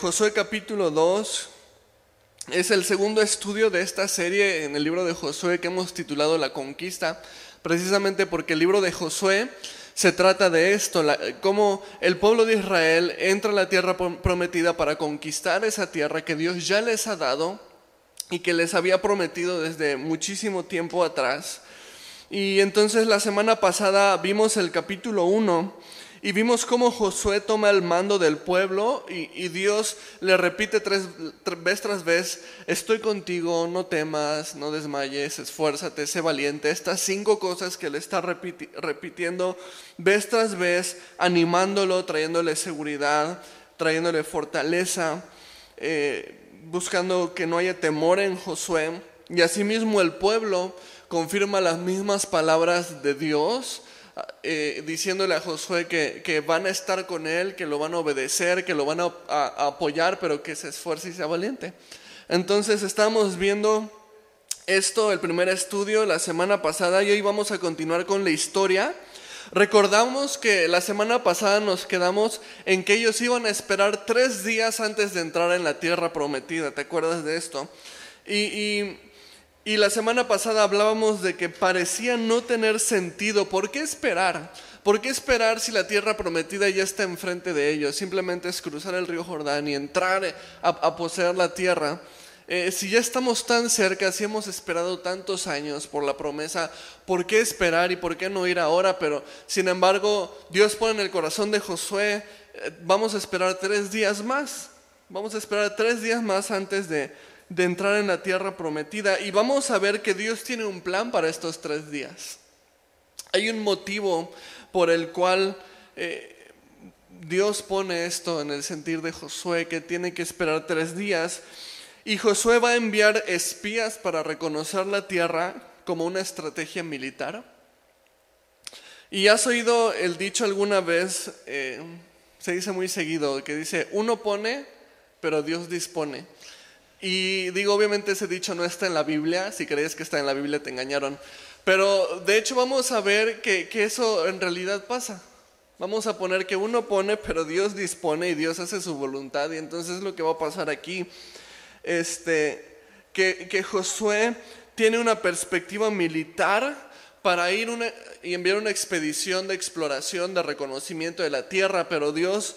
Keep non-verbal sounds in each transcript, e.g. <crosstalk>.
Josué capítulo 2 es el segundo estudio de esta serie en el libro de Josué que hemos titulado La Conquista, precisamente porque el libro de Josué se trata de esto, cómo el pueblo de Israel entra a la tierra prometida para conquistar esa tierra que Dios ya les ha dado y que les había prometido desde muchísimo tiempo atrás. Y entonces la semana pasada vimos el capítulo 1 y vimos cómo Josué toma el mando del pueblo y, Dios le repite tres, vez tras vez, estoy contigo, no temas, no desmayes, esfuérzate, sé valiente. Estas cinco cosas que le está repitiendo vez tras vez, animándolo, trayéndole seguridad, trayéndole fortaleza, eh, buscando que no haya temor en Josué. Y asimismo el pueblo confirma las mismas palabras de Dios eh, diciéndole a Josué que, van a estar con él, que lo van a obedecer, que lo van a, apoyar, pero que se esfuerce y sea valiente. Entonces estamos viendo esto, el primer estudio, la semana pasada, y hoy vamos a continuar con la historia. Recordamos que la semana pasada nos quedamos en que ellos iban a esperar tres días antes de entrar en la tierra prometida, ¿te acuerdas de esto? y la semana pasada hablábamos de que parecía no tener sentido. ¿Por qué esperar? ¿Por qué esperar si la tierra prometida ya está enfrente de ellos? Simplemente es cruzar el río Jordán y entrar a, poseer la tierra. Eh, si ya estamos tan cerca, si hemos esperado tantos años por la promesa, ¿por qué esperar y por qué no ir ahora? Pero sin embargo, Dios pone en el corazón de Josué, eh, vamos a esperar tres días más. Vamos a esperar tres días más antes de, de entrar en la tierra prometida. Y vamos a ver que Dios tiene un plan para estos tres días. Hay un motivo por el cual eh, Dios pone esto en el sentir de Josué, que tiene que esperar tres días. Y Josué va a enviar espías para reconocer la tierra como una estrategia militar. Y has oído el dicho alguna vez, eh, se dice muy seguido, que dice, uno pone, pero Dios dispone. Y digo, obviamente ese dicho no está en la Biblia, si crees que está en la Biblia te engañaron. Pero de hecho vamos a ver que, eso en realidad pasa. Vamos a poner que uno pone, pero Dios dispone y Dios hace su voluntad. Y entonces lo que va a pasar aquí, este, que, que Josué tiene una perspectiva militar para ir y enviar una expedición de exploración, de reconocimiento de la tierra, pero Dios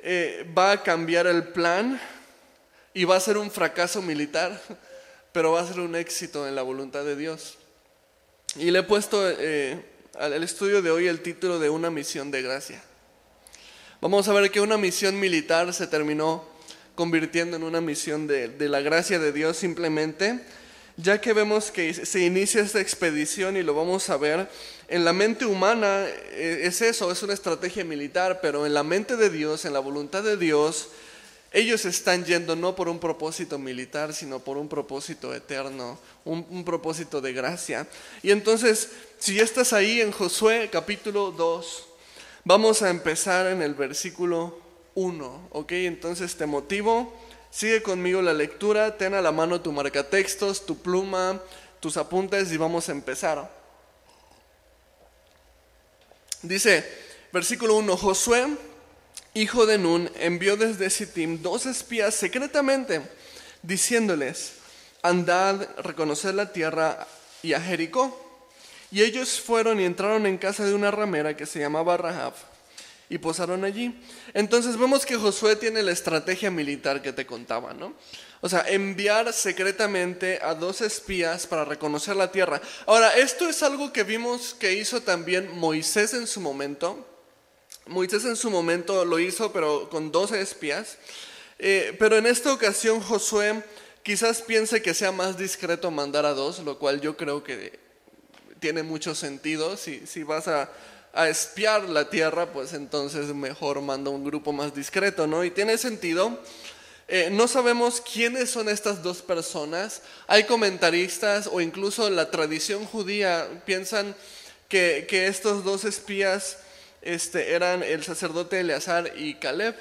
eh, va a cambiar el plan y va a ser un fracaso militar, <laughs> pero va a ser un éxito en la voluntad de Dios. Y le he puesto eh, al estudio de hoy el título de una misión de gracia. Vamos a ver que una misión militar se terminó convirtiendo en una misión de, de la gracia de Dios simplemente, ya que vemos que se inicia esta expedición y lo vamos a ver, en la mente humana eh, es eso, es una estrategia militar, pero en la mente de Dios, en la voluntad de Dios, ellos están yendo no por un propósito militar, sino por un propósito eterno, un, propósito de gracia. Y entonces, si ya estás ahí en Josué capítulo 2, vamos a empezar en el versículo 1, ¿ok? Entonces te motivo, sigue conmigo la lectura, ten a la mano tu marcatextos, tu pluma, tus apuntes y vamos a empezar. Dice, versículo 1, Josué hijo de Nun, envió desde Sittim dos espías secretamente, diciéndoles, andad, reconocer la tierra y a Jericó. Y ellos fueron y entraron en casa de una ramera que se llamaba Rahab y posaron allí. Entonces vemos que Josué tiene la estrategia militar que te contaba, ¿no? O sea, enviar secretamente a dos espías para reconocer la tierra. Ahora, esto es algo que vimos que hizo también Moisés en su momento. Moisés en su momento lo hizo, pero con 12 espías. Eh, pero en esta ocasión Josué quizás piense que sea más discreto mandar a dos, lo cual yo creo que tiene mucho sentido. Si, si vas a, espiar la tierra, pues entonces mejor manda un grupo más discreto, ¿no? Y tiene sentido. Eh, no sabemos quiénes son estas dos personas. Hay comentaristas o incluso la tradición judía piensan que, que estos dos espías este, eran el sacerdote Eleazar y Caleb.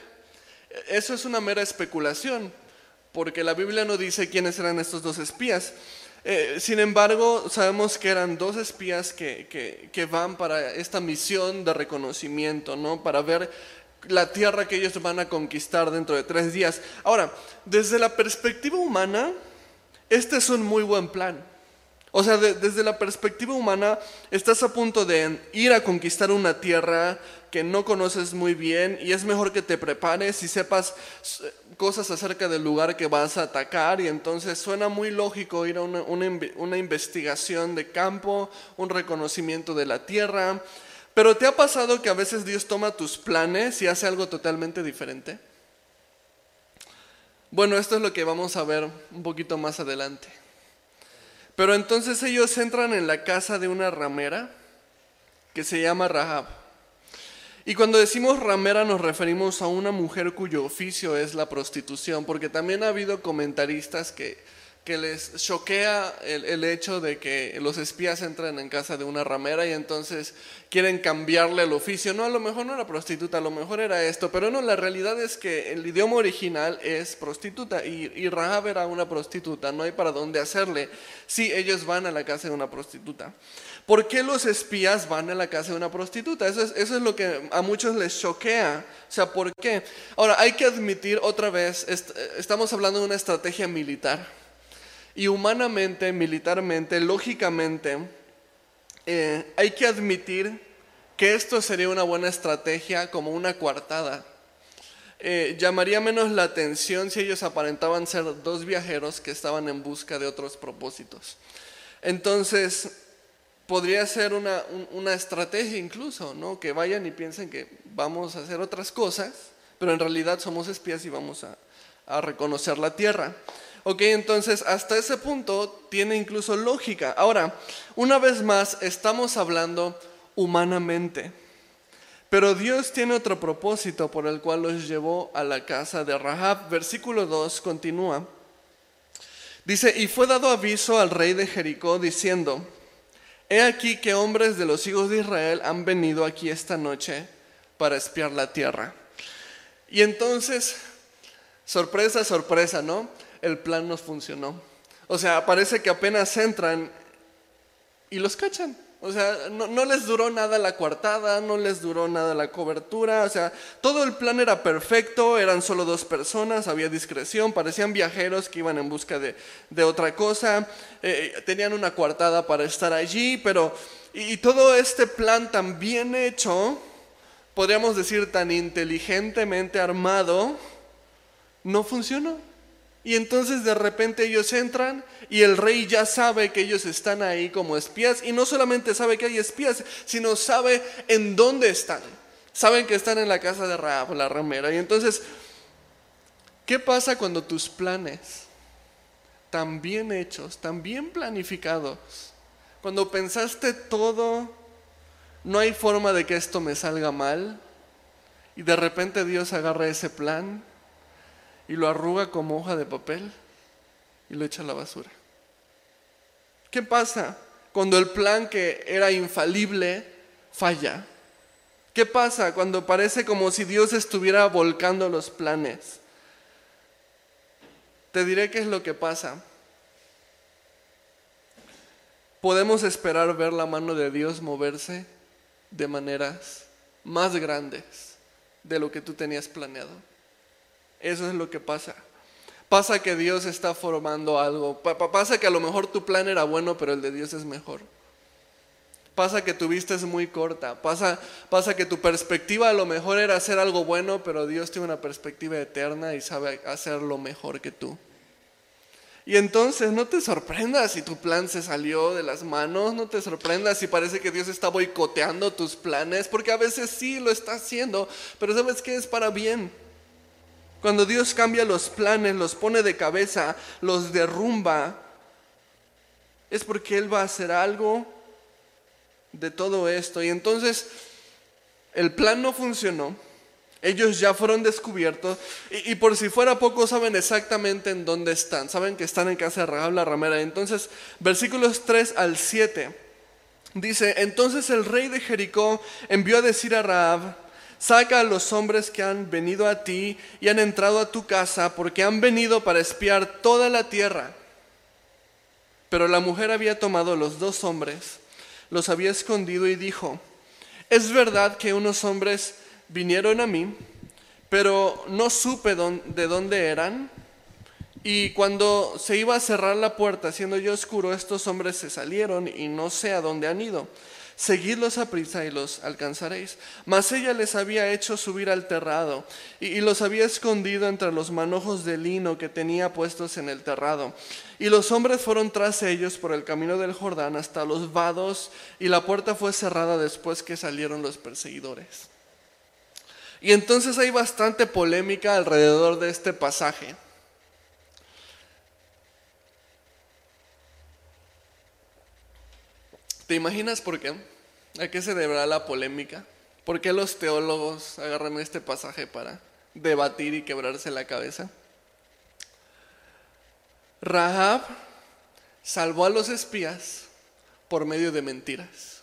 Eso es una mera especulación, porque la Biblia no dice quiénes eran estos dos espías. Eh, sin embargo, sabemos que eran dos espías que, que, van para esta misión de reconocimiento, ¿no? para ver la tierra que ellos van a conquistar dentro de tres días. Ahora, desde la perspectiva humana, este es un muy buen plan. O sea, desde la perspectiva humana, estás a punto de ir a conquistar una tierra que no conoces muy bien y es mejor que te prepares y sepas cosas acerca del lugar que vas a atacar y entonces suena muy lógico ir a una, una investigación de campo, un reconocimiento de la tierra. Pero ¿te ha pasado que a veces Dios toma tus planes y hace algo totalmente diferente? Bueno, esto es lo que vamos a ver un poquito más adelante. Pero entonces ellos entran en la casa de una ramera que se llama Rahab. Y cuando decimos ramera nos referimos a una mujer cuyo oficio es la prostitución, porque también ha habido comentaristas que que les choquea el, hecho de que los espías entran en casa de una ramera y entonces quieren cambiarle el oficio. No, a lo mejor no era prostituta, a lo mejor era esto, pero no, la realidad es que el idioma original es prostituta y, y Rahab era una prostituta, no hay para dónde hacerle. Sí, ellos van a la casa de una prostituta. ¿Por qué los espías van a la casa de una prostituta? Eso es, eso es lo que a muchos les choquea. O sea, ¿por qué? Ahora, hay que admitir otra vez, estamos hablando de una estrategia militar. Y humanamente, militarmente, lógicamente, eh, hay que admitir que esto sería una buena estrategia como una coartada. Eh, llamaría menos la atención si ellos aparentaban ser dos viajeros que estaban en busca de otros propósitos. Entonces, podría ser una, estrategia incluso, ¿no? Que vayan y piensen que vamos a hacer otras cosas, pero en realidad somos espías y vamos a reconocer la tierra. Ok, entonces hasta ese punto tiene incluso lógica. Ahora, una vez más, estamos hablando humanamente. Pero Dios tiene otro propósito por el cual los llevó a la casa de Rahab. Versículo 2 continúa. Dice, y fue dado aviso al rey de Jericó diciendo, he aquí que hombres de los hijos de Israel han venido aquí esta noche para espiar la tierra. Y entonces, sorpresa, sorpresa, ¿no? El plan nos funcionó. O sea, parece que apenas entran y los cachan. O sea, no, les duró nada la coartada, no les duró nada la cobertura, o sea, todo el plan era perfecto, eran solo dos personas, había discreción, parecían viajeros que iban en busca de, otra cosa, eh, tenían una coartada para estar allí, pero, y todo este plan tan bien hecho, podríamos decir tan inteligentemente armado, no funcionó. Y entonces de repente ellos entran y el rey ya sabe que ellos están ahí como espías y no solamente sabe que hay espías, sino sabe en dónde están. Saben que están en la casa de Raab, la ramera. Y entonces, ¿qué pasa cuando tus planes, tan bien hechos, tan bien planificados, cuando pensaste todo, no hay forma de que esto me salga mal, y de repente Dios agarra ese plan y lo arruga como hoja de papel y lo echa a la basura. ¿Qué pasa cuando el plan que era infalible falla? ¿Qué pasa cuando parece como si Dios estuviera volcando los planes? Te diré qué es lo que pasa. Podemos esperar ver la mano de Dios moverse de maneras más grandes de lo que tú tenías planeado. Eso es lo que pasa. Pasa que Dios está formando algo. Pasa que a lo mejor tu plan era bueno, pero el de Dios es mejor. Pasa que tu vista es muy corta. Pasa, pasa que tu perspectiva a lo mejor era hacer algo bueno, pero Dios tiene una perspectiva eterna y sabe hacerlo mejor que tú. Y entonces no te sorprendas si tu plan se salió de las manos, no te sorprendas si parece que Dios está boicoteando tus planes, porque a veces sí lo está haciendo, pero sabes que es para bien. Cuando Dios cambia los planes, los pone de cabeza, los derrumba, es porque Él va a hacer algo de todo esto. Y entonces el plan no funcionó. Ellos ya fueron descubiertos y, por si fuera poco saben exactamente en dónde están. Saben que están en casa de Rahab la ramera. Entonces, versículos 3 al 7 dice, entonces el rey de Jericó envió a decir a Rahab, Saca a los hombres que han venido a ti y han entrado a tu casa, porque han venido para espiar toda la tierra. Pero la mujer había tomado los dos hombres, los había escondido y dijo, es verdad que unos hombres vinieron a mí, pero no supe de dónde eran. Y cuando se iba a cerrar la puerta, siendo yo oscuro, estos hombres se salieron y no sé a dónde han ido. Seguidlos a prisa y los alcanzaréis. Mas ella les había hecho subir al terrado y, los había escondido entre los manojos de lino que tenía puestos en el terrado. Y los hombres fueron tras ellos por el camino del Jordán hasta los vados y la puerta fue cerrada después que salieron los perseguidores. Y entonces hay bastante polémica alrededor de este pasaje. ¿Te imaginas por qué? ¿A qué se deberá la polémica? ¿Por qué los teólogos agarran este pasaje para debatir y quebrarse la cabeza? Rahab salvó a los espías por medio de mentiras.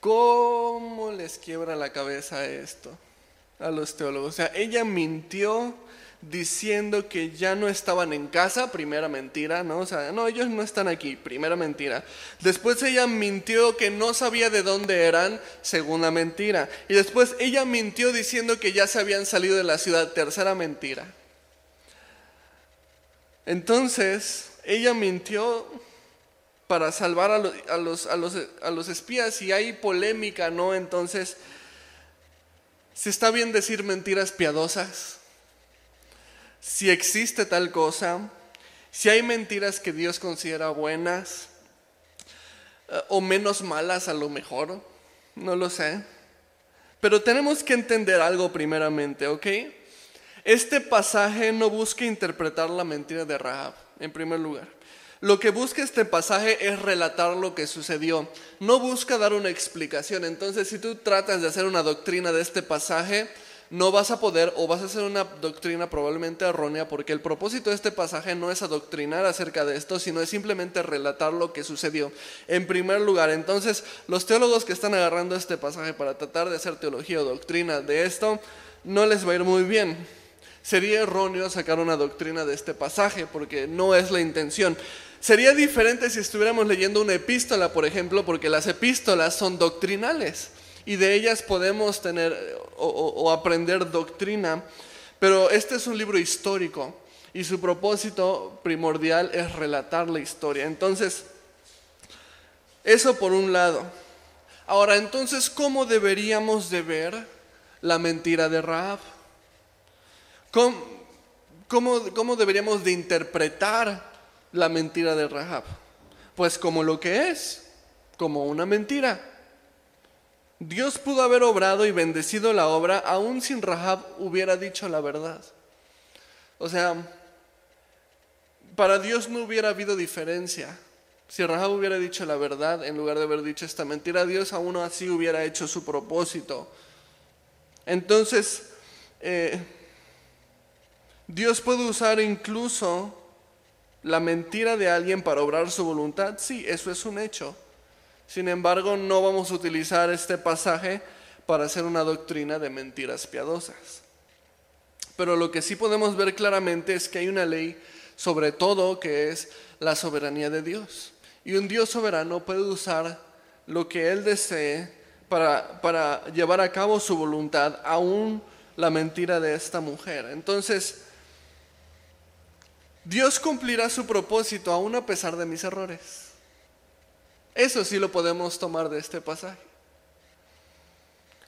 ¿Cómo les quiebra la cabeza esto a los teólogos? O sea, ella mintió diciendo que ya no estaban en casa, primera mentira, ¿no? O sea, no, ellos no están aquí, primera mentira. Después ella mintió que no sabía de dónde eran, segunda mentira. Y después ella mintió diciendo que ya se habían salido de la ciudad, tercera mentira. Entonces, ella mintió para salvar a los, a los, a los, a los espías y hay polémica, ¿no? Entonces, ¿se está bien decir mentiras piadosas? Si existe tal cosa, si hay mentiras que Dios considera buenas eh, o menos malas a lo mejor, no lo sé. Pero tenemos que entender algo primeramente, ¿ok? Este pasaje no busca interpretar la mentira de Rahab, en primer lugar. Lo que busca este pasaje es relatar lo que sucedió, no busca dar una explicación. Entonces, si tú tratas de hacer una doctrina de este pasaje, no vas a poder o vas a hacer una doctrina probablemente errónea porque el propósito de este pasaje no es adoctrinar acerca de esto, sino es simplemente relatar lo que sucedió. En primer lugar, entonces los teólogos que están agarrando este pasaje para tratar de hacer teología o doctrina de esto, no les va a ir muy bien. Sería erróneo sacar una doctrina de este pasaje porque no es la intención. Sería diferente si estuviéramos leyendo una epístola, por ejemplo, porque las epístolas son doctrinales y de ellas podemos tener o, aprender doctrina, pero este es un libro histórico y su propósito primordial es relatar la historia. Entonces, eso por un lado. Ahora, entonces, ¿cómo deberíamos de ver la mentira de Raab? ¿Cómo, cómo, deberíamos de interpretar la mentira de Rahab? Pues como lo que es, como una mentira. Dios pudo haber obrado y bendecido la obra aún sin Rahab hubiera dicho la verdad. O sea, para Dios no hubiera habido diferencia. Si Rahab hubiera dicho la verdad en lugar de haber dicho esta mentira, Dios aún así hubiera hecho su propósito. Entonces, eh, Dios puede usar incluso la mentira de alguien para obrar su voluntad. Sí, eso es un hecho. Sin embargo, no vamos a utilizar este pasaje para hacer una doctrina de mentiras piadosas. Pero lo que sí podemos ver claramente es que hay una ley sobre todo que es la soberanía de Dios. Y un Dios soberano puede usar lo que Él desee para, para llevar a cabo su voluntad, aún la mentira de esta mujer. Entonces, Dios cumplirá su propósito aún a pesar de mis errores. Eso sí lo podemos tomar de este pasaje.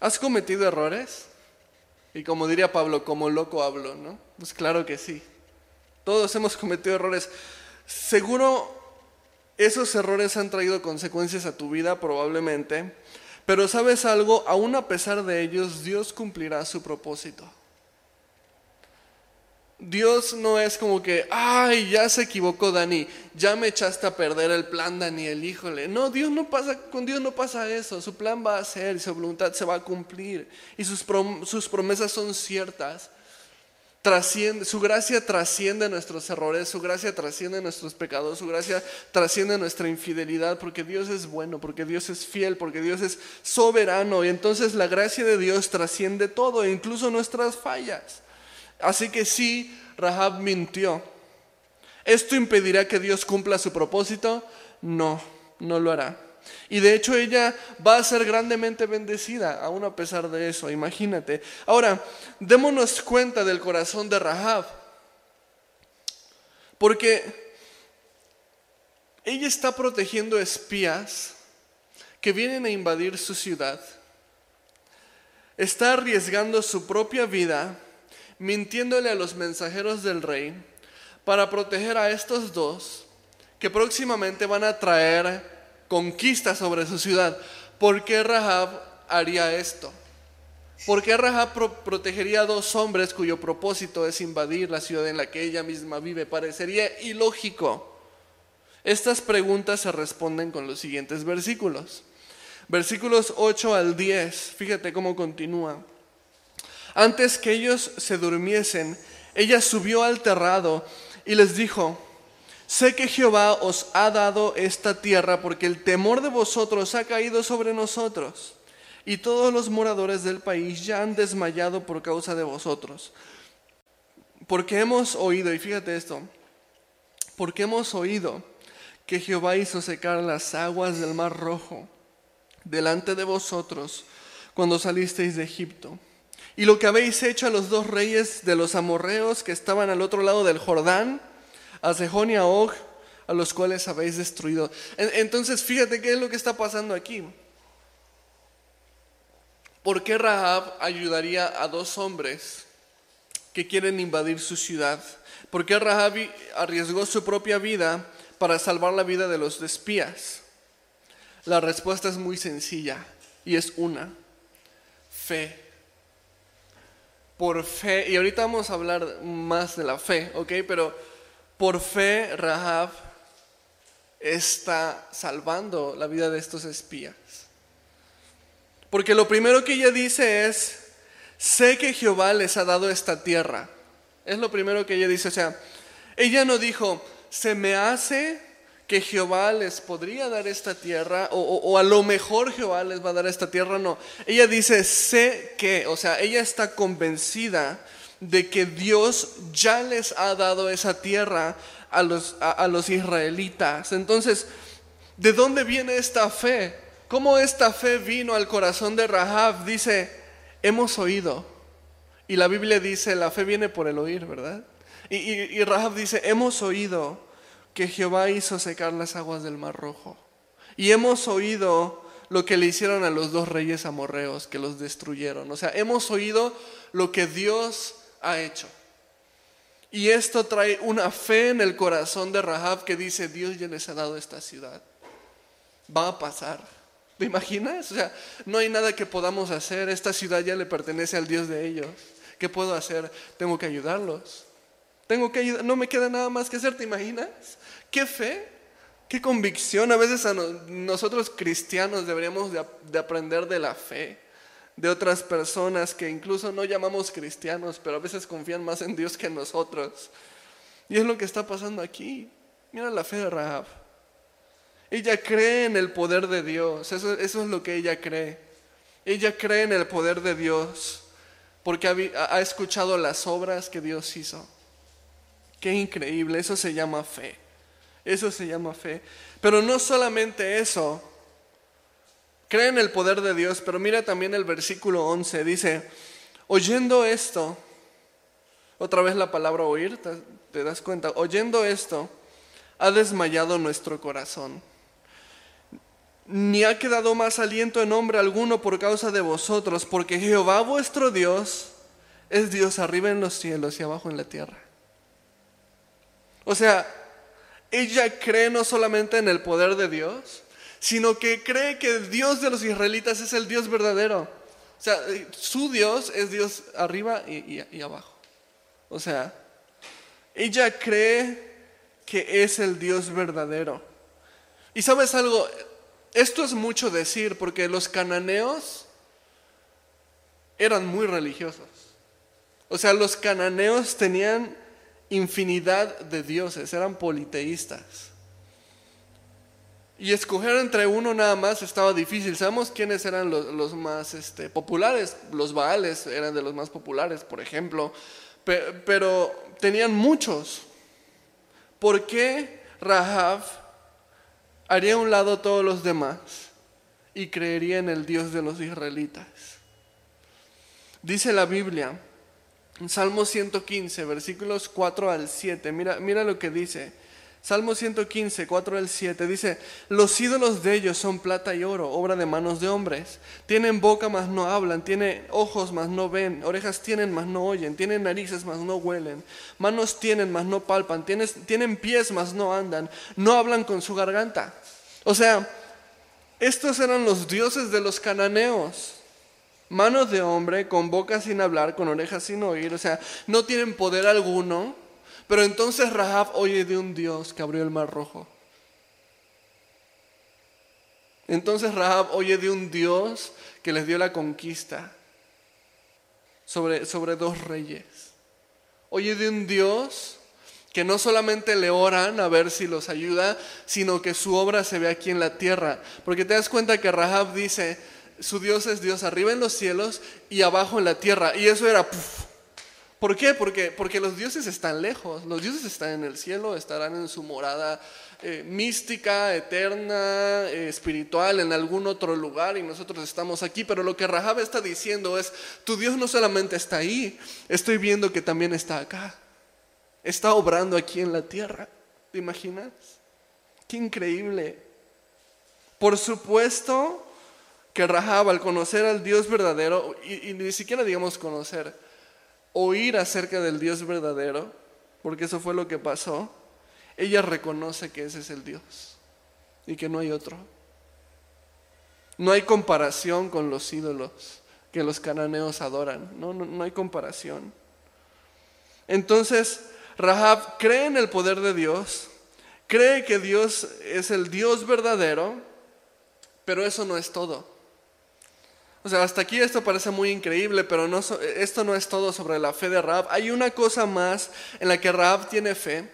¿Has cometido errores? Y como diría Pablo, como loco hablo, ¿no? Pues claro que sí. Todos hemos cometido errores. Seguro esos errores han traído consecuencias a tu vida, probablemente. Pero sabes algo, aún a pesar de ellos, Dios cumplirá su propósito. Dios no es como que, ay, ya se equivocó Dani, ya me echaste a perder el plan Daniel, híjole. No, Dios no pasa, con Dios no pasa eso, su plan va a ser su voluntad se va a cumplir y sus, sus promesas son ciertas. Trasciende, su gracia trasciende nuestros errores, su gracia trasciende nuestros pecados, su gracia trasciende nuestra infidelidad, porque Dios es bueno, porque Dios es fiel, porque Dios es soberano. Y entonces la gracia de Dios trasciende todo, incluso nuestras fallas. Así que sí, Rahab mintió. ¿Esto impedirá que Dios cumpla su propósito? No, no lo hará. Y de hecho ella va a ser grandemente bendecida, aún a pesar de eso, imagínate. Ahora, démonos cuenta del corazón de Rahab. Porque ella está protegiendo espías que vienen a invadir su ciudad. Está arriesgando su propia vida, mintiéndole a los mensajeros del rey, para proteger a estos dos que próximamente van a traer conquista sobre su ciudad. ¿Por qué Rahab haría esto? ¿Por qué Rahab protegería a dos hombres cuyo propósito es invadir la ciudad en la que ella misma vive? Parecería ilógico. Estas preguntas se responden con los siguientes versículos. Versículos 8 al 10, fíjate cómo continúa. Antes que ellos se durmiesen, ella subió al terrado y les dijo, sé que Jehová os ha dado esta tierra porque el temor de vosotros ha caído sobre nosotros y todos los moradores del país ya han desmayado por causa de vosotros. Porque hemos oído, y fíjate esto, porque hemos oído que Jehová hizo secar las aguas del mar rojo delante de vosotros cuando salisteis de Egipto. Y lo que habéis hecho a los dos reyes de los amorreos que estaban al otro lado del Jordán, a Sejón y a Og, a los cuales habéis destruido. Entonces, fíjate qué es lo que está pasando aquí. ¿Por qué Rahab ayudaría a dos hombres que quieren invadir su ciudad? ¿Por qué Rahab arriesgó su propia vida para salvar la vida de los espías? La respuesta es muy sencilla y es una, fe. Por fe, y ahorita vamos a hablar más de la fe, ¿ok? Pero por fe Rahab está salvando la vida de estos espías. Porque lo primero que ella dice es, sé que Jehová les ha dado esta tierra. Es lo primero que ella dice. O sea, ella no dijo, se me hace que Jehová les podría dar esta tierra o, a lo mejor Jehová les va a dar esta tierra, no. Ella dice, sé que, o sea, ella está convencida de que Dios ya les ha dado esa tierra a los, a los israelitas. Entonces, ¿de dónde viene esta fe? ¿Cómo esta fe vino al corazón de Rahab? Dice, hemos oído. Y la Biblia dice, la fe viene por el oír, ¿verdad? Y, y Rahab dice, hemos oído que Jehová hizo secar las aguas del Mar Rojo. Y hemos oído lo que le hicieron a los dos reyes amorreos que los destruyeron. O sea, hemos oído lo que Dios ha hecho. Y esto trae una fe en el corazón de Rahab que dice, Dios ya les ha dado esta ciudad. Va a pasar. ¿Te imaginas? O sea, no hay nada que podamos hacer. Esta ciudad ya le pertenece al Dios de ellos. ¿Qué puedo hacer? Tengo que ayudarlos. Tengo que ayudar. No me queda nada más que hacer, ¿te imaginas? ¿Qué fe? ¿Qué convicción? A veces nosotros cristianos deberíamos de, aprender de la fe de otras personas que incluso no llamamos cristianos, pero a veces confían más en Dios que en nosotros. Y es lo que está pasando aquí. Mira la fe de Rahab. Ella cree en el poder de Dios. Eso, es lo que ella cree. Ella cree en el poder de Dios porque ha escuchado las obras que Dios hizo. Qué increíble. Eso se llama fe. Eso se llama fe. Pero no solamente eso. Cree en el poder de Dios, pero mira también el versículo 11. Dice, oyendo esto, otra vez la palabra oír, ¿te, das cuenta? Oyendo esto, ha desmayado nuestro corazón. Ni ha quedado más aliento en hombre alguno por causa de vosotros, porque Jehová vuestro Dios es Dios arriba en los cielos y abajo en la tierra. O sea, ella cree no solamente en el poder de Dios, sino que cree que el Dios de los israelitas es el Dios verdadero. O sea, su Dios es Dios arriba y, abajo. O sea, ella cree que es el Dios verdadero. Y sabes algo, esto es mucho decir porque los cananeos eran muy religiosos. O sea, los cananeos tenían infinidad de dioses, eran politeístas. Y escoger entre uno nada más estaba difícil. Sabemos quiénes eran los, más este, populares. Los Baales eran de los más populares, por ejemplo. pero tenían muchos. ¿Por qué Rahab haría a un lado todos los demás y creería en el Dios de los israelitas. Dice la Biblia, Salmo 115, versículos 4 al 7, mira, mira lo que dice. Salmo 115, 4 al 7 dice, los ídolos de ellos son plata y oro, obra de manos de hombres. Tienen boca, mas no hablan, tienen ojos, mas no ven, orejas tienen, mas no oyen, tienen narices, mas no huelen, manos tienen, mas no palpan, tienen, tienen pies, mas no andan, no hablan con su garganta. O sea, estos eran los dioses de los cananeos. Manos de hombre, con boca sin hablar, con orejas sin oír, o sea, no tienen poder alguno, pero entonces Rahab oye de un Dios que abrió el mar rojo. Entonces Rahab oye de un Dios que les dio la conquista sobre, sobre dos reyes. Oye de un Dios que no solamente le oran a ver si los ayuda, sino que su obra se ve aquí en la tierra. Porque te das cuenta que Rahab dice, su Dios es Dios arriba en los cielos y abajo en la tierra. Y eso era... ¿Por qué? Porque, porque los dioses están lejos, los dioses están en el cielo, estarán en su morada eh, mística, eterna, eh, espiritual, en algún otro lugar y nosotros estamos aquí. Pero lo que Rahab está diciendo es, tu Dios no solamente está ahí, estoy viendo que también está acá. Está obrando aquí en la tierra. ¿Te imaginas? Qué increíble. Por supuesto que Rahab al conocer al Dios verdadero, y ni siquiera digamos conocer, oír acerca del Dios verdadero, porque eso fue lo que pasó, ella reconoce que ese es el Dios y que no hay otro. No hay comparación con los ídolos que los cananeos adoran, no, no, hay comparación. Entonces, Rahab cree en el poder de Dios, cree que Dios es el Dios verdadero, pero eso no es todo. O sea, hasta aquí esto parece muy increíble, pero no, esto no es todo sobre la fe de Raab. Hay una cosa más en la que Raab tiene fe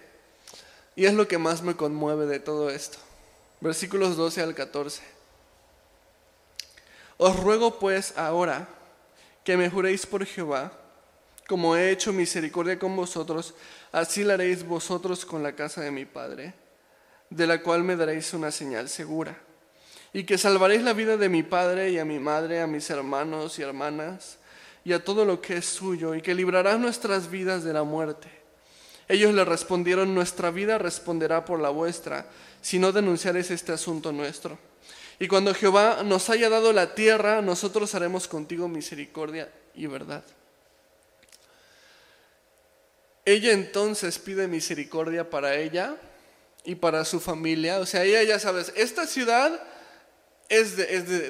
y es lo que más me conmueve de todo esto. Versículos 12 al 14. Os ruego pues ahora que me juréis por Jehová, como he hecho misericordia con vosotros, así la haréis vosotros con la casa de mi Padre, de la cual me daréis una señal segura y que salvaréis la vida de mi padre y a mi madre, a mis hermanos y hermanas, y a todo lo que es suyo, y que librarás nuestras vidas de la muerte. Ellos le respondieron, nuestra vida responderá por la vuestra, si no denunciaréis este asunto nuestro. Y cuando Jehová nos haya dado la tierra, nosotros haremos contigo misericordia y verdad. Ella entonces pide misericordia para ella y para su familia. O sea, ella ya sabes, esta ciudad es,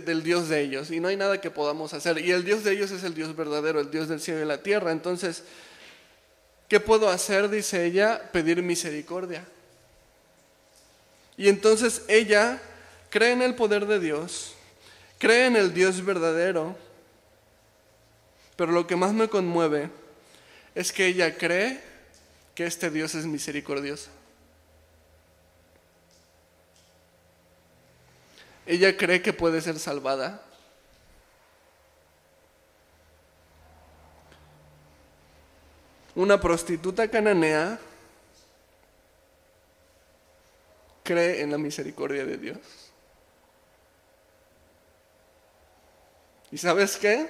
del Dios de ellos y no hay nada que podamos hacer. Y el Dios de ellos es el Dios verdadero, el Dios del cielo y la tierra. Entonces, ¿qué puedo hacer? Dice ella, pedir misericordia. Y entonces ella cree en el poder de Dios, cree en el Dios verdadero, pero lo que más me conmueve es que ella cree que este Dios es misericordioso. Ella cree que puede ser salvada. Una prostituta cananea cree en la misericordia de Dios. ¿Y sabes qué?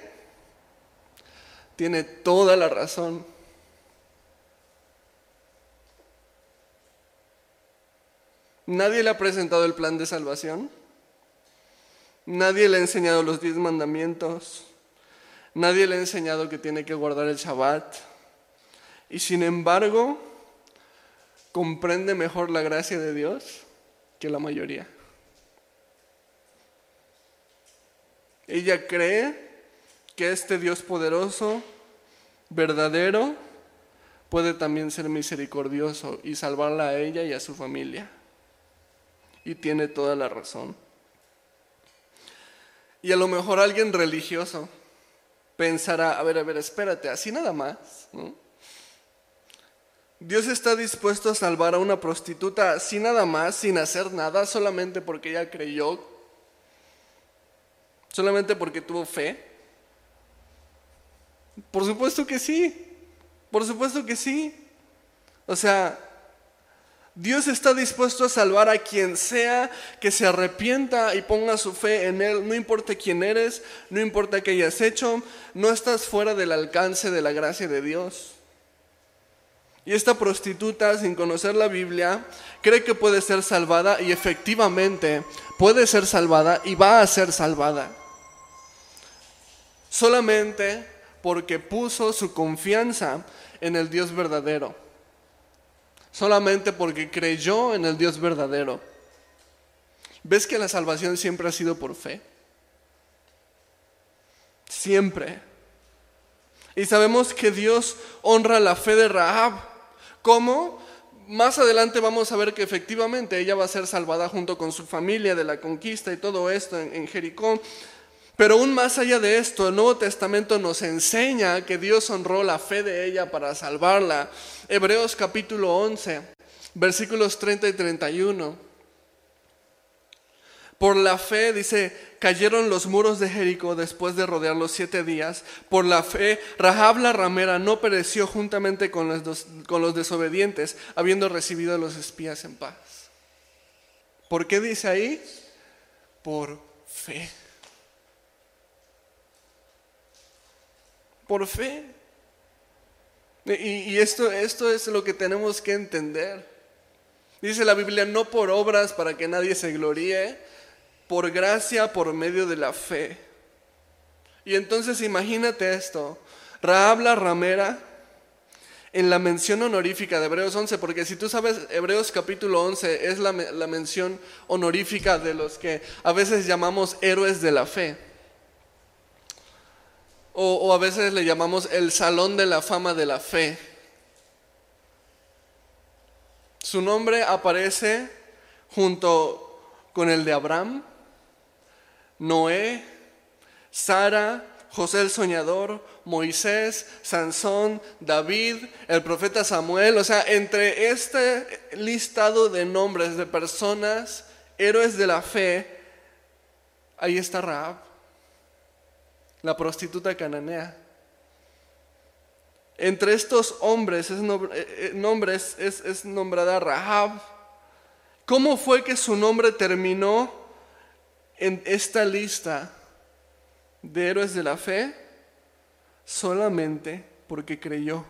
Tiene toda la razón. Nadie le ha presentado el plan de salvación. Nadie le ha enseñado los diez mandamientos. Nadie le ha enseñado que tiene que guardar el Shabbat. Y sin embargo, comprende mejor la gracia de Dios que la mayoría. Ella cree que este Dios poderoso, verdadero, puede también ser misericordioso y salvarla a ella y a su familia. Y tiene toda la razón. Y a lo mejor alguien religioso pensará, a ver, a ver, espérate, así nada más. Dios está dispuesto a salvar a una prostituta así nada más, sin hacer nada, solamente porque ella creyó, solamente porque tuvo fe. Por supuesto que sí, por supuesto que sí. O sea, Dios está dispuesto a salvar a quien sea que se arrepienta y ponga su fe en Él. No importa quién eres, no importa qué hayas hecho, no estás fuera del alcance de la gracia de Dios. Y esta prostituta, sin conocer la Biblia, cree que puede ser salvada y efectivamente puede ser salvada y va a ser salvada. Solamente porque puso su confianza en el Dios verdadero. Solamente porque creyó en el Dios verdadero. ¿Ves que la salvación siempre ha sido por fe? Siempre. Y sabemos que Dios honra la fe de Rahab. ¿Cómo? Más adelante vamos a ver que efectivamente ella va a ser salvada junto con su familia de la conquista y todo esto en, Jericó. Pero aún más allá de esto, el Nuevo Testamento nos enseña que Dios honró la fe de ella para salvarla. Hebreos capítulo 11, versículos 30 y 31. Por la fe, dice, cayeron los muros de Jericó después de rodearlos siete días. Por la fe, Rahab la ramera no pereció juntamente con los, con los desobedientes, habiendo recibido a los espías en paz. ¿Por qué dice ahí? Por fe. Por fe. Y, esto, esto es lo que tenemos que entender. Dice la Biblia, no por obras para que nadie se gloríe, por gracia por medio de la fe. Y entonces imagínate esto, Raab la ramera en la mención honorífica de Hebreos 11, porque si tú sabes, Hebreos capítulo 11 es la, la mención honorífica de los que a veces llamamos héroes de la fe. O, a veces le llamamos el salón de la fama de la fe. Su nombre aparece junto con el de Abraham, Noé, Sara, José el soñador, Moisés, Sansón, David, el profeta Samuel. O sea, entre este listado de nombres de personas, héroes de la fe, ahí está Raab, la prostituta cananea. Entre estos hombres es, eh, nombres es, es nombrada Rahab. ¿Cómo fue que su nombre terminó en esta lista de héroes de la fe solamente porque creyó.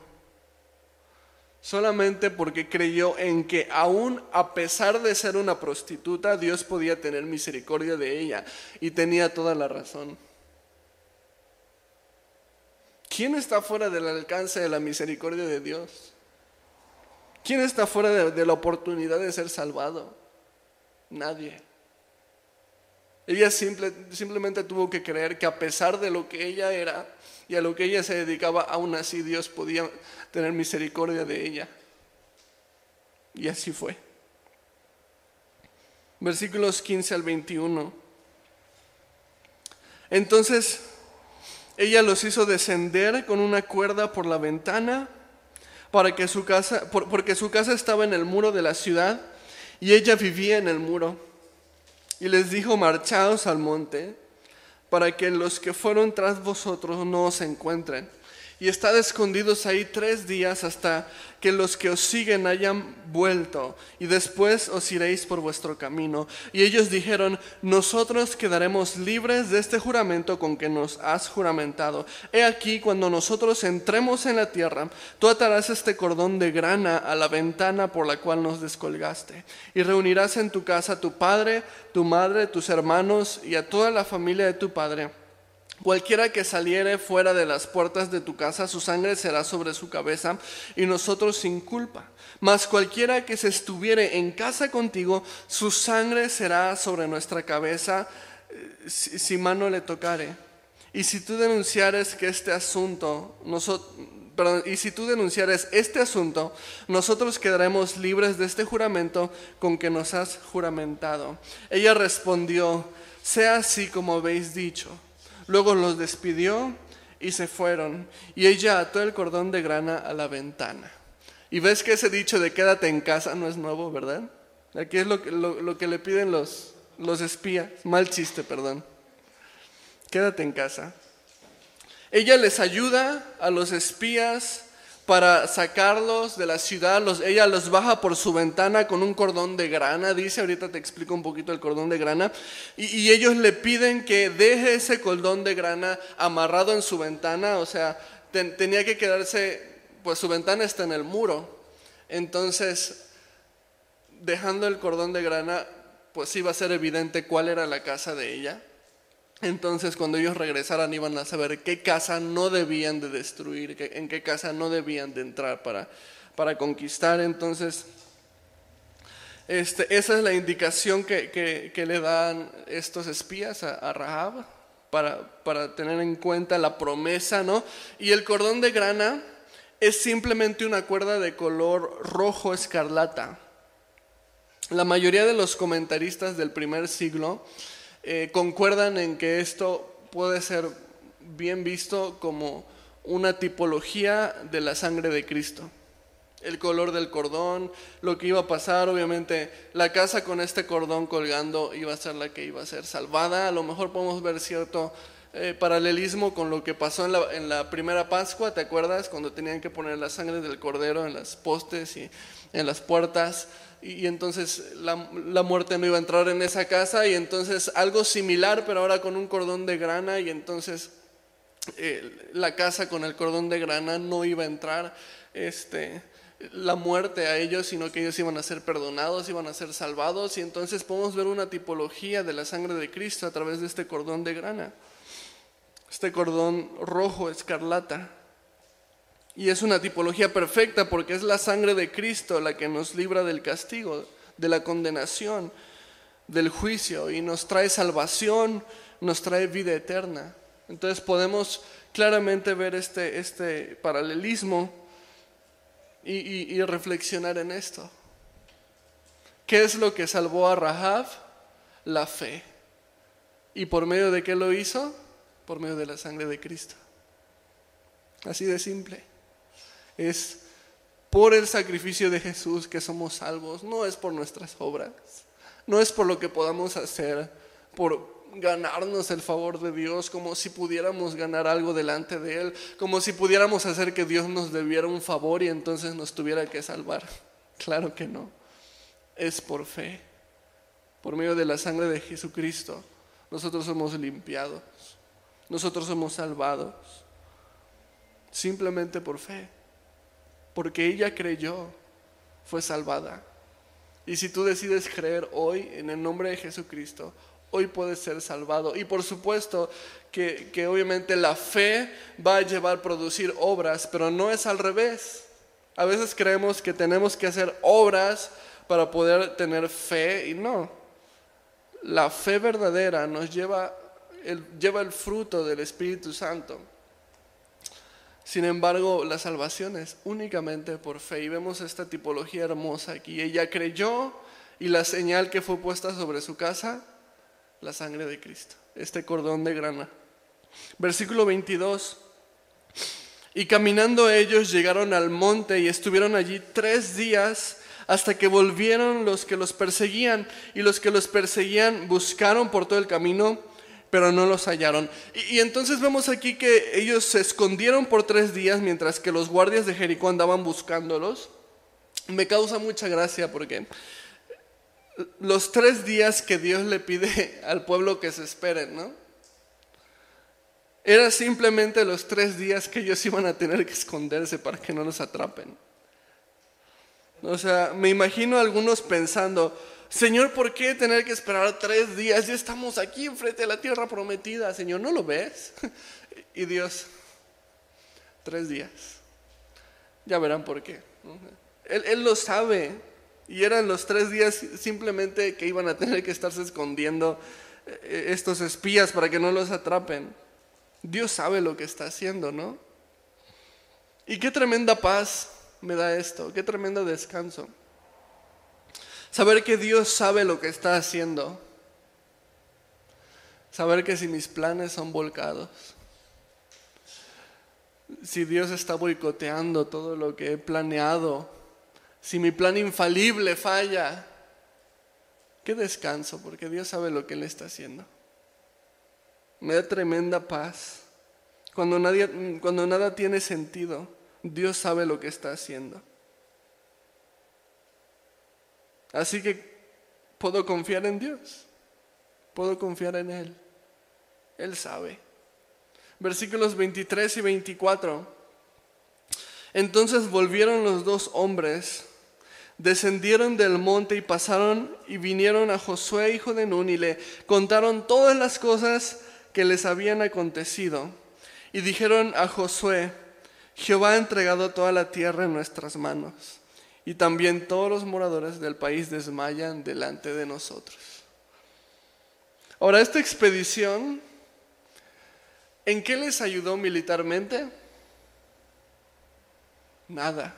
Solamente porque creyó en que aún a pesar de ser una prostituta, Dios podía tener misericordia de ella y tenía toda la razón. ¿Quién está fuera del alcance de la misericordia de Dios? ¿Quién está fuera de, la oportunidad de ser salvado? Nadie. Ella simplemente tuvo que creer que a pesar de lo que ella era y a lo que ella se dedicaba, aún así Dios podía tener misericordia de ella. Y así fue. Versículos 15 al 21. Entonces ella los hizo descender con una cuerda por la ventana para que su casa, porque su casa estaba en el muro de la ciudad y ella vivía en el muro. Y les dijo, marchaos al monte, para que los que fueron tras vosotros no os encuentren y estad escondidos ahí tres días hasta que los que os siguen hayan vuelto, y después os iréis por vuestro camino. Y ellos dijeron, nosotros quedaremos libres de este juramento con que nos has juramentado. He aquí, cuando nosotros entremos en la tierra, tú atarás este cordón de grana a la ventana por la cual nos descolgaste, y reunirás en tu casa tu padre, tu madre, tus hermanos y a toda la familia de tu padre Cualquiera que saliere fuera de las puertas de tu casa, su sangre será sobre su cabeza y nosotros sin culpa. Mas cualquiera que se estuviere en casa contigo, su sangre será sobre nuestra cabeza eh, si, mano le tocare. Y si tú denunciares que este asunto, y si tú denunciares este asunto, nosotros quedaremos libres de este juramento con que nos has juramentado. Ella respondió, sea así como habéis dicho. Luego los despidió y se fueron. Y ella ató el cordón de grana a la ventana. Y ves que ese dicho de quédate en casa no es nuevo, ¿verdad? Aquí es lo que, lo, que le piden los, los espías. Mal chiste, perdón. Quédate en casa. Ella les ayuda a los espías para sacarlos de la ciudad. Los, ella los baja por su ventana con un cordón de grana, dice, ahorita te explico un poquito el cordón de grana, y, ellos le piden que deje ese cordón de grana amarrado en su ventana, o sea, tenía que quedarse, pues su ventana está en el muro, entonces, dejando el cordón de grana, pues iba a ser evidente cuál era la casa de ella. Entonces cuando ellos regresaran iban a saber qué casa no debían de destruir, en qué casa no debían de entrar para, para conquistar. Entonces, este, esa es la indicación que, le dan estos espías a, Rahab para, para, tener en cuenta la promesa, ¿no? Y el cordón de grana es simplemente una cuerda de color rojo escarlata. La mayoría de los comentaristas del primer siglo eh, concuerdan en que esto puede ser bien visto como una tipología de la sangre de Cristo. El color del cordón, lo que iba a pasar, obviamente la casa con este cordón colgando iba a ser la que iba a ser salvada. A lo mejor podemos ver cierto eh, paralelismo con lo que pasó en la, en la, primera Pascua, ¿te acuerdas? Cuando tenían que poner la sangre del cordero en las postes y en las puertas y, entonces la, muerte no iba a entrar en esa casa y entonces algo similar pero ahora con un cordón de grana y entonces eh, la casa con el cordón de grana no iba a entrar este, la muerte a ellos, sino que ellos iban a ser perdonados, iban a ser salvados y entonces podemos ver una tipología de la sangre de Cristo a través de este cordón de grana, este cordón rojo escarlata. Y es una tipología perfecta porque es la sangre de Cristo la que nos libra del castigo, de la condenación, del juicio y nos trae salvación, nos trae vida eterna. Entonces podemos claramente ver este, este paralelismo y, y reflexionar en esto. ¿Qué es lo que salvó a Rahab? La fe. ¿Y por medio de qué lo hizo? Por medio de la sangre de Cristo. Así de simple. Es por el sacrificio de Jesús que somos salvos, no es por nuestras obras, no es por lo que podamos hacer, por ganarnos el favor de Dios, como si pudiéramos ganar algo delante de Él, como si pudiéramos hacer que Dios nos debiera un favor y entonces nos tuviera que salvar. <laughs> Claro que no, es por fe, por medio de la sangre de Jesucristo. Nosotros somos limpiados, nosotros somos salvados, simplemente por fe porque ella creyó, fue salvada. Y si tú decides creer hoy en el nombre de Jesucristo, hoy puedes ser salvado. Y por supuesto que, que, obviamente la fe va a llevar a producir obras, pero no es al revés. A veces creemos que tenemos que hacer obras para poder tener fe y no. La fe verdadera nos lleva el, lleva el fruto del Espíritu Santo. Sin embargo, la salvación es únicamente por fe. Y vemos esta tipología hermosa aquí. Ella creyó y la señal que fue puesta sobre su casa, la sangre de Cristo, este cordón de grana. Versículo 22. Y caminando ellos llegaron al monte y estuvieron allí tres días hasta que volvieron los que los perseguían y los que los perseguían buscaron por todo el camino pero no los hallaron. Y, entonces vemos aquí que ellos se escondieron por tres días mientras que los guardias de Jericó andaban buscándolos. Me causa mucha gracia porque los tres días que Dios le pide <laughs> al pueblo que se esperen, ¿no? Era simplemente los tres días que ellos iban a tener que esconderse para que no los atrapen. O sea, me imagino algunos pensando, Señor, ¿por qué tener que esperar tres días? Ya estamos aquí enfrente de la tierra prometida, Señor, ¿no lo ves? <laughs> Y Dios, tres días. Ya verán por qué. Él, lo sabe. Y eran los tres días simplemente que iban a tener que estarse escondiendo eh, estos espías para que no los atrapen. Dios sabe lo que está haciendo, ¿no? Y qué tremenda paz me da esto, qué tremendo descanso. Saber que Dios sabe lo que está haciendo. Saber que si mis planes son volcados, si Dios está boicoteando todo lo que he planeado, si mi plan infalible falla, qué descanso, porque Dios sabe lo que Él está haciendo. Me da tremenda paz. Cuando, cuando nada tiene sentido, Dios sabe lo que está haciendo. Así que puedo confiar en Dios, puedo confiar en Él. Él sabe. Versículos 23 y 24. Entonces volvieron los dos hombres, descendieron del monte y pasaron y vinieron a Josué, hijo de Nun, y le contaron todas las cosas que les habían acontecido. Y dijeron a Josué, Jehová ha entregado toda la tierra en nuestras manos, y también todos los moradores del país desmayan delante de nosotros. Ahora, esta expedición, ¿en qué les ayudó militarmente? Nada.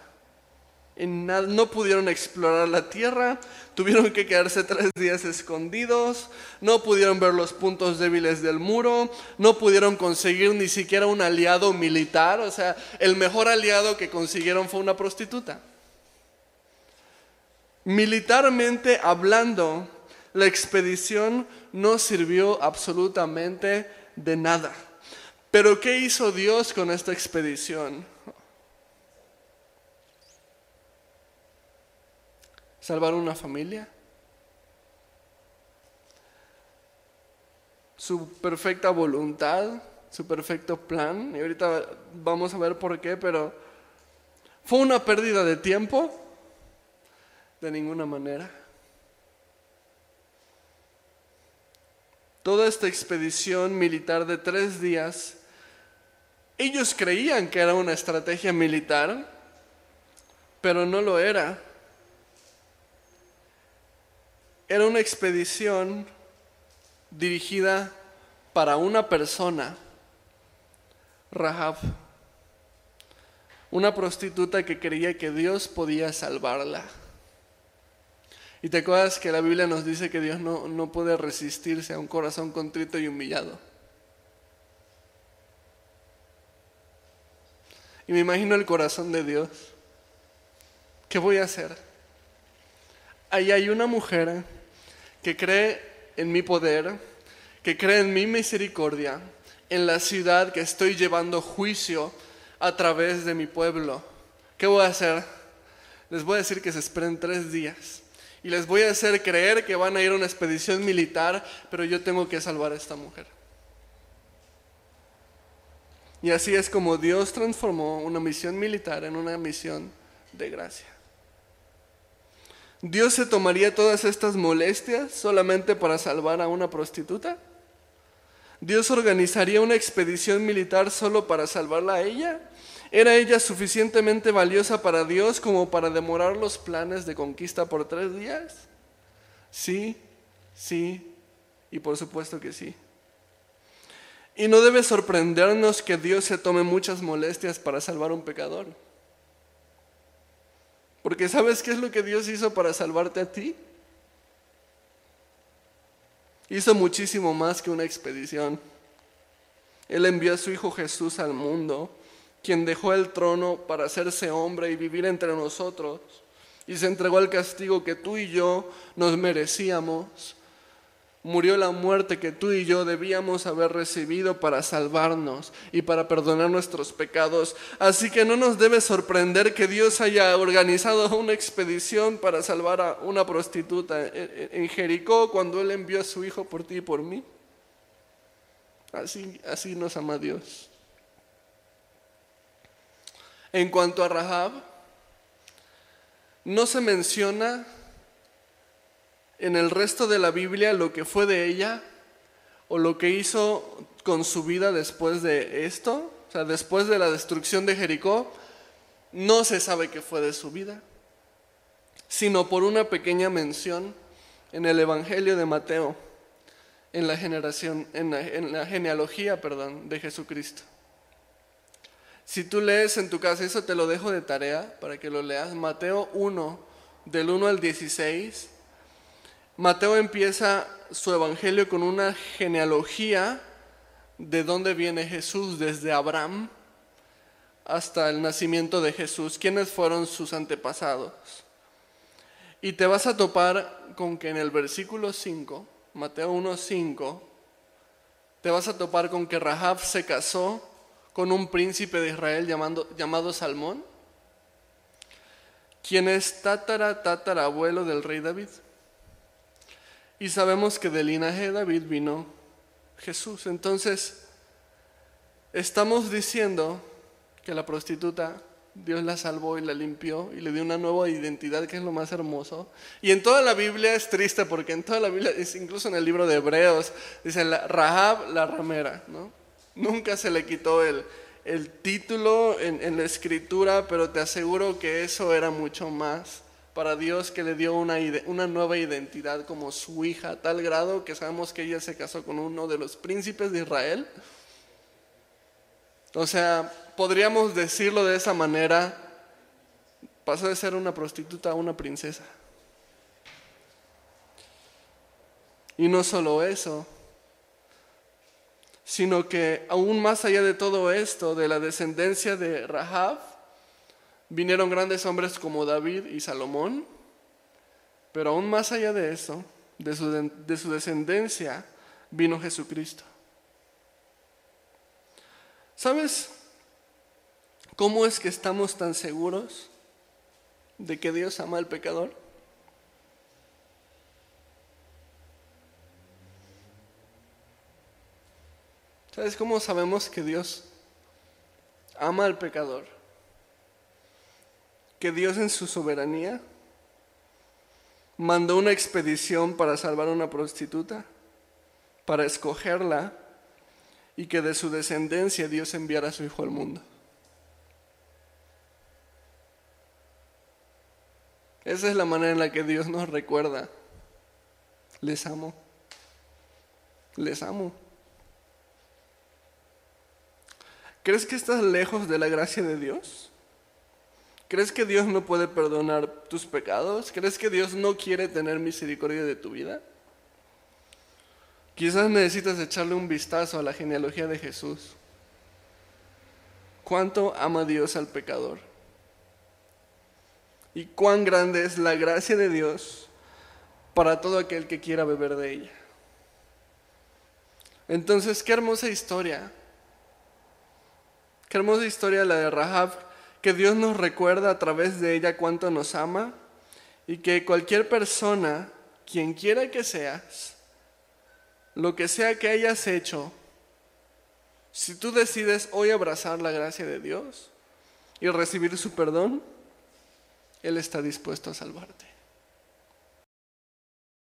En no pudieron explorar la tierra, tuvieron que quedarse tres días escondidos, no pudieron ver los puntos débiles del muro, no pudieron conseguir ni siquiera un aliado militar, o sea, el mejor aliado que consiguieron fue una prostituta. Militarmente hablando, la expedición no sirvió absolutamente de nada. Pero ¿qué hizo Dios con esta expedición? salvar una familia. Su perfecta voluntad, su perfecto plan, y ahorita vamos a ver por qué, pero fue una pérdida de tiempo, de ninguna manera. Toda esta expedición militar de tres días, ellos creían que era una estrategia militar, pero no lo era. Era una expedición dirigida para una persona, Rahab, una prostituta que creía que Dios podía salvarla. Y te acuerdas que la Biblia nos dice que Dios no, no puede resistirse a un corazón contrito y humillado. Y me imagino el corazón de Dios. ¿Qué voy a hacer? Ahí hay una mujer que cree en mi poder, que cree en mi misericordia, en la ciudad que estoy llevando juicio a través de mi pueblo. ¿Qué voy a hacer? Les voy a decir que se esperen tres días y les voy a hacer creer que van a ir a una expedición militar, pero yo tengo que salvar a esta mujer. Y así es como Dios transformó una misión militar en una misión de gracia. ¿Dios se tomaría todas estas molestias solamente para salvar a una prostituta? ¿Dios organizaría una expedición militar solo para salvarla a ella? ¿Era ella suficientemente valiosa para Dios como para demorar los planes de conquista por tres días? Sí, sí, y por supuesto que sí. Y no debe sorprendernos que Dios se tome muchas molestias para salvar a un pecador. Porque ¿sabes qué es lo que Dios hizo para salvarte a ti? Hizo muchísimo más que una expedición. Él envió a su Hijo Jesús al mundo, quien dejó el trono para hacerse hombre y vivir entre nosotros, y se entregó al castigo que tú y yo nos merecíamos murió la muerte que tú y yo debíamos haber recibido para salvarnos y para perdonar nuestros pecados. Así que no nos debe sorprender que Dios haya organizado una expedición para salvar a una prostituta en Jericó cuando Él envió a su Hijo por ti y por mí. Así, así nos ama Dios. En cuanto a Rahab, no se menciona en el resto de la Biblia lo que fue de ella o lo que hizo con su vida después de esto, o sea, después de la destrucción de Jericó, no se sabe qué fue de su vida, sino por una pequeña mención en el Evangelio de Mateo, en la generación, en la, en la genealogía, perdón, de Jesucristo. Si tú lees en tu casa, eso te lo dejo de tarea para que lo leas, Mateo 1, del 1 al 16, Mateo empieza su evangelio con una genealogía de dónde viene Jesús, desde Abraham hasta el nacimiento de Jesús, quiénes fueron sus antepasados. Y te vas a topar con que en el versículo 5, Mateo 1.5, te vas a topar con que Rahab se casó con un príncipe de Israel llamado, llamado Salmón, quien es tatara, tatarabuelo del rey David. Y sabemos que del linaje de David vino Jesús. Entonces, estamos diciendo que la prostituta Dios la salvó y la limpió y le dio una nueva identidad que es lo más hermoso. Y en toda la Biblia es triste porque en toda la Biblia, incluso en el libro de Hebreos, dice la, Rahab la ramera, ¿no? Nunca se le quitó el, el título en, en, la escritura, pero te aseguro que eso era mucho más para Dios que le dio una, una nueva identidad como su hija, tal grado que sabemos que ella se casó con uno de los príncipes de Israel. O sea, podríamos decirlo de esa manera, pasó de ser una prostituta a una princesa. Y no solo eso, sino que aún más allá de todo esto, de la descendencia de Rahab, vinieron grandes hombres como David y Salomón, pero aún más allá de eso, de su, de su descendencia, vino Jesucristo. ¿Sabes? ¿Cómo es que estamos tan seguros de que Dios ama al pecador? ¿Sabes cómo sabemos que Dios ama al pecador? Que Dios en su soberanía mandó una expedición para salvar a una prostituta, para escogerla y que de su descendencia Dios enviara a su Hijo al mundo. Esa es la manera en la que Dios nos recuerda. Les amo. Les amo. ¿Crees que estás lejos de la gracia de Dios? ¿Crees que Dios no puede perdonar tus pecados? ¿Crees que Dios no quiere tener misericordia de tu vida? Quizás necesitas echarle un vistazo a la genealogía de Jesús. ¿Cuánto ama Dios al pecador? y cuán grande es la gracia de Dios para todo aquel que quiera beber de ella. Entonces, qué hermosa historia. Qué hermosa historia la de Rahab, que Dios nos recuerda a través de ella cuánto nos ama y que cualquier persona, quien quiera que seas, lo que sea que hayas hecho, si tú decides hoy abrazar la gracia de Dios y recibir su perdón, él está dispuesto a salvarte.